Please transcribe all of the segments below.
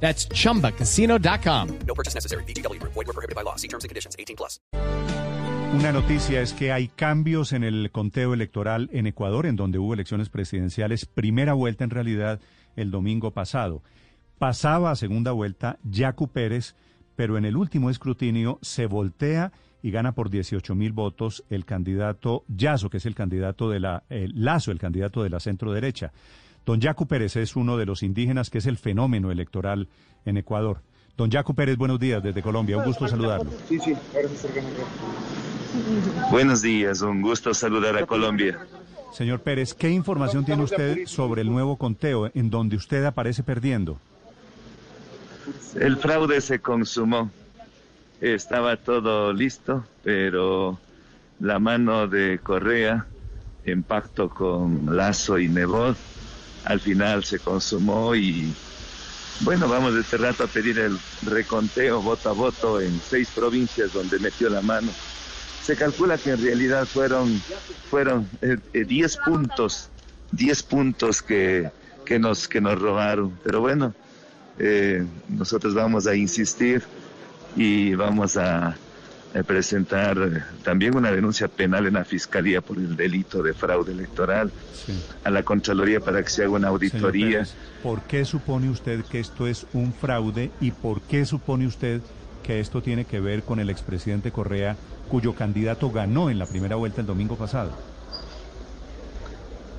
That's chumbacasino.com. No purchase necessary. BGW. Void were prohibited by law. See terms and conditions. 18 plus. Una noticia es que hay cambios en el conteo electoral en Ecuador, en donde hubo elecciones presidenciales, primera vuelta en realidad el domingo pasado. Pasaba a segunda vuelta Yacu Pérez, pero en el último escrutinio se voltea y gana por 18 mil votos el candidato Yazo, que es el candidato de la eh, Lazo, el candidato de la centro derecha. Don Yacu Pérez es uno de los indígenas que es el fenómeno electoral en Ecuador. Don Yacu Pérez, buenos días desde Colombia. Un gusto saludarlo. Sí, sí, Buenos días, un gusto saludar a Colombia. Señor Pérez, ¿qué información tiene usted sobre el nuevo conteo en donde usted aparece perdiendo? El fraude se consumó. Estaba todo listo, pero la mano de Correa, en pacto con Lazo y Nebot, al final se consumó y bueno, vamos de este rato a pedir el reconteo voto a voto en seis provincias donde metió la mano. Se calcula que en realidad fueron fueron 10 eh, puntos, 10 puntos que, que, nos, que nos robaron. Pero bueno, eh, nosotros vamos a insistir y vamos a, presentar también una denuncia penal en la Fiscalía por el delito de fraude electoral a la Contraloría para que se haga una auditoría. ¿Por qué supone usted que esto es un fraude y por qué supone usted que esto tiene que ver con el expresidente Correa, cuyo candidato ganó en la primera vuelta el domingo pasado?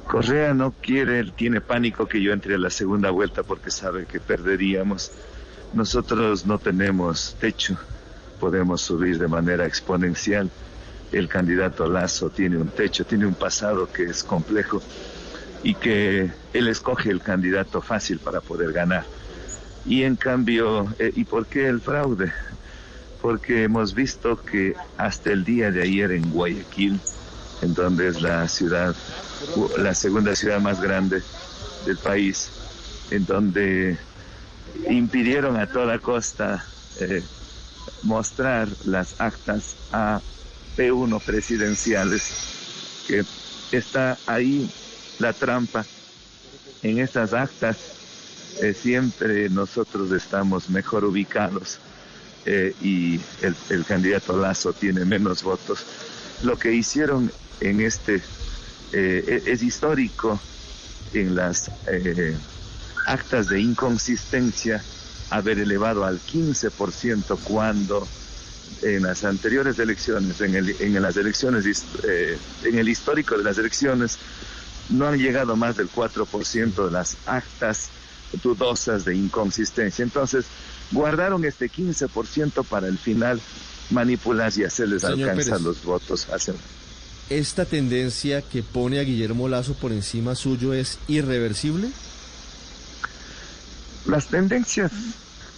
Correa no quiere, tiene pánico que yo entre a la segunda vuelta porque sabe que perderíamos. Nosotros no tenemos techo, podemos subir de manera exponencial. El candidato Lazo tiene un techo, tiene un pasado que es complejo y que él escoge el candidato fácil para poder ganar. Y en cambio, eh, ¿y por qué el fraude? Porque hemos visto que hasta el día de ayer en Guayaquil, en donde es la ciudad, la segunda ciudad más grande del país, en donde impidieron a toda costa eh, mostrar las actas a P1 presidenciales, que está ahí la trampa. En estas actas eh, siempre nosotros estamos mejor ubicados eh, y el, candidato Lazo tiene menos votos. Lo que hicieron en este e-, es histórico en las actas de inconsistencia haber elevado al 15% cuando en las anteriores elecciones, en, el, en las elecciones, eh, en el histórico de las elecciones, no han llegado más del 4% de las actas dudosas de inconsistencia. Entonces, guardaron este 15% para el final manipular y hacerles alcanzar los votos. ¿Esta tendencia que pone a Guillermo Lazo por encima suyo es irreversible? Las tendencias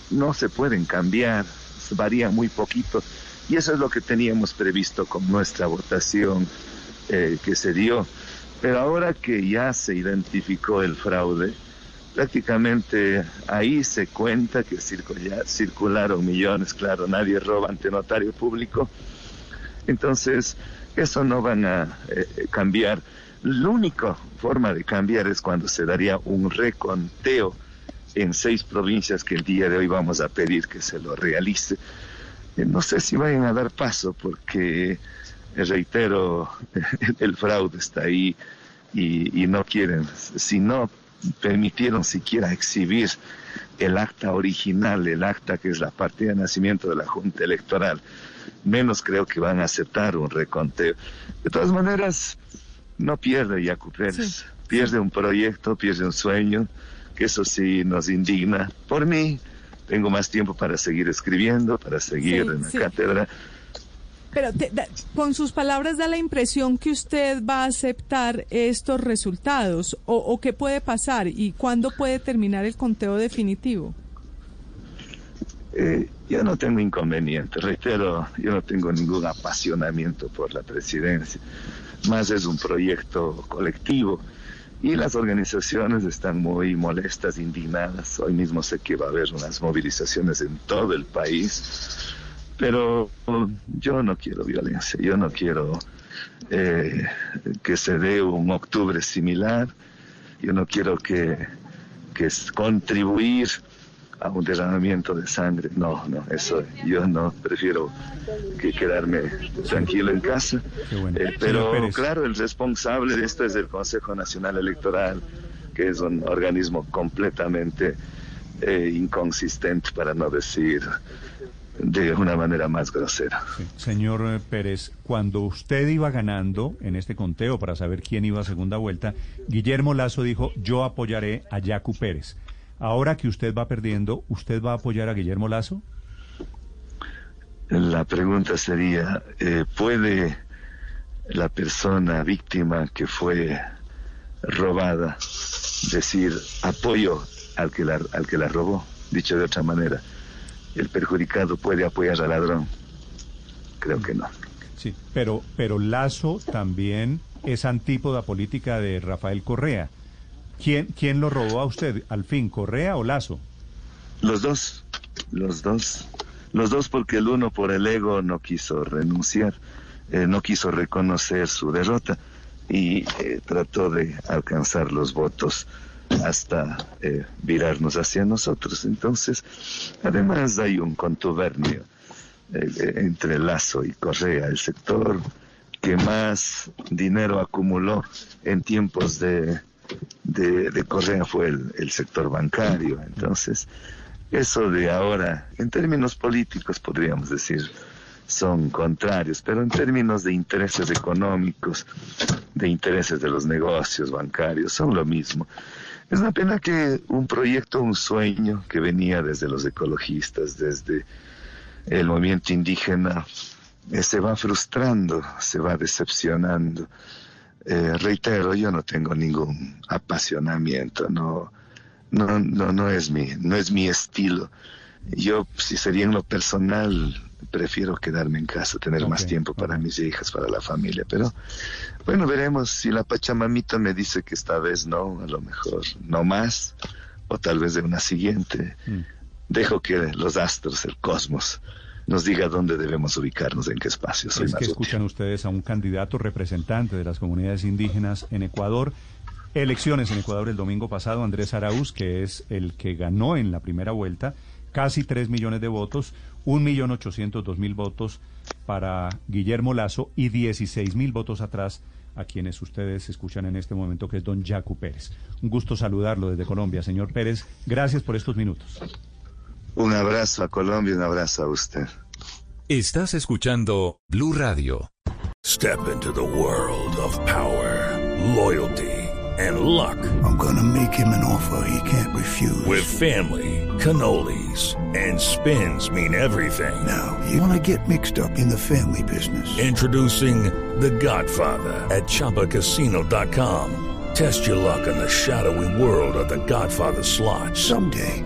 no se pueden cambiar, varían muy poquito. Y eso es lo que teníamos previsto con nuestra votación eh, que se dio. Pero ahora que ya se identificó el fraude, prácticamente ahí se cuenta que circularon millones, claro, nadie roba ante notario público. Entonces, eso no van a eh, cambiar. La única forma de cambiar es cuando se daría un reconteo en seis provincias que el día de hoy vamos a pedir que se lo realice. Eh, no sé si vayan a dar paso porque, eh, reitero, el fraude está ahí y, no quieren, si no permitieron siquiera exhibir el acta original, el acta que es la partida de nacimiento de la Junta Electoral, menos creo que van a aceptar un reconteo. De todas maneras, no pierde Yacu Pérez, pierde un proyecto, pierde un sueño, que eso sí nos indigna. Por mí, tengo más tiempo para seguir escribiendo, para seguir en la cátedra. Pero con sus palabras da la impresión que usted va a aceptar estos resultados o, o qué puede pasar y cuándo puede terminar el conteo definitivo. Eh, yo no tengo inconveniente, reitero, yo no tengo ningún apasionamiento por la presidencia, más es un proyecto colectivo y las organizaciones están muy molestas, indignadas. Hoy mismo sé que va a haber unas movilizaciones en todo el país, pero yo no quiero violencia, yo no quiero eh, que se dé un octubre similar, yo no quiero que, que contribuir a un derramamiento de sangre. No, no, eso yo no prefiero que quedarme tranquilo en casa. Eh, pero claro, el responsable de esto es el Consejo Nacional Electoral, que es un organismo completamente eh, inconsistente, para no decir de una manera más grosera. Señor eh, Pérez, cuando usted iba ganando en este conteo para saber quién iba a segunda vuelta, Guillermo Lazo dijo, yo apoyaré a Yacu Pérez. Ahora que usted va perdiendo, ¿usted va a apoyar a Guillermo Lazo? La pregunta sería, eh, ¿puede la persona víctima que fue robada decir apoyo al que la, al que la robó? Dicho de otra manera, ¿el perjudicado puede apoyar al ladrón? Creo que no. Sí, pero, pero Lazo también es antípoda política de Rafael Correa. ¿Quién, ¿Quién lo robó a usted? ¿Al fin, Correa o Lazo? Los dos, los dos. Los dos porque el uno por el ego no quiso renunciar, eh, no quiso reconocer su derrota y eh, trató de alcanzar los votos hasta eh, virarnos hacia nosotros. Entonces, además hay un contubernio entre Lazo y Correa, el sector que más dinero acumuló en tiempos de de, Correa fue el, sector bancario. Entonces, eso de ahora, en términos políticos podríamos decir, son contrarios, pero en términos de intereses económicos, de intereses de los negocios bancarios, son lo mismo. Es una pena que un proyecto, un sueño que venía desde los ecologistas, desde el movimiento indígena, eh, se va frustrando, se va decepcionando. Eh, reitero, yo no tengo ningún apasionamiento, no, no, no, no es mi, no es mi estilo. Yo, si sería en lo personal, prefiero quedarme en casa, tener más tiempo para mis hijas, para la familia. Pero bueno, veremos si la Pachamamita me dice que esta vez no, a lo mejor no más, o tal vez de una siguiente. Mm. Dejo que los astros, el cosmos, nos diga dónde debemos ubicarnos, en qué espacios. es que escuchan ustedes a un candidato representante de las comunidades indígenas en Ecuador. Elecciones en Ecuador el domingo pasado, Andrés Arauz, que es el que ganó en la primera vuelta, casi 3 millones de votos, 1.800.000 votos para Guillermo Lazo y 16.000 votos atrás a quienes ustedes escuchan en este momento, que es don Jacu Pérez. Un gusto saludarlo desde Colombia, señor Pérez. Gracias por estos minutos. Un abrazo a Colombia, un abrazo a usted. Estás escuchando Blue Radio. Step into the world of power, loyalty and luck. I'm gonna make him an offer he can't refuse. With family, cannolis and spins mean everything. Now, you wanna get mixed up in the family business. Introducing The Godfather at chapacasino.com. Test your luck in the shadowy world of The Godfather slot. Someday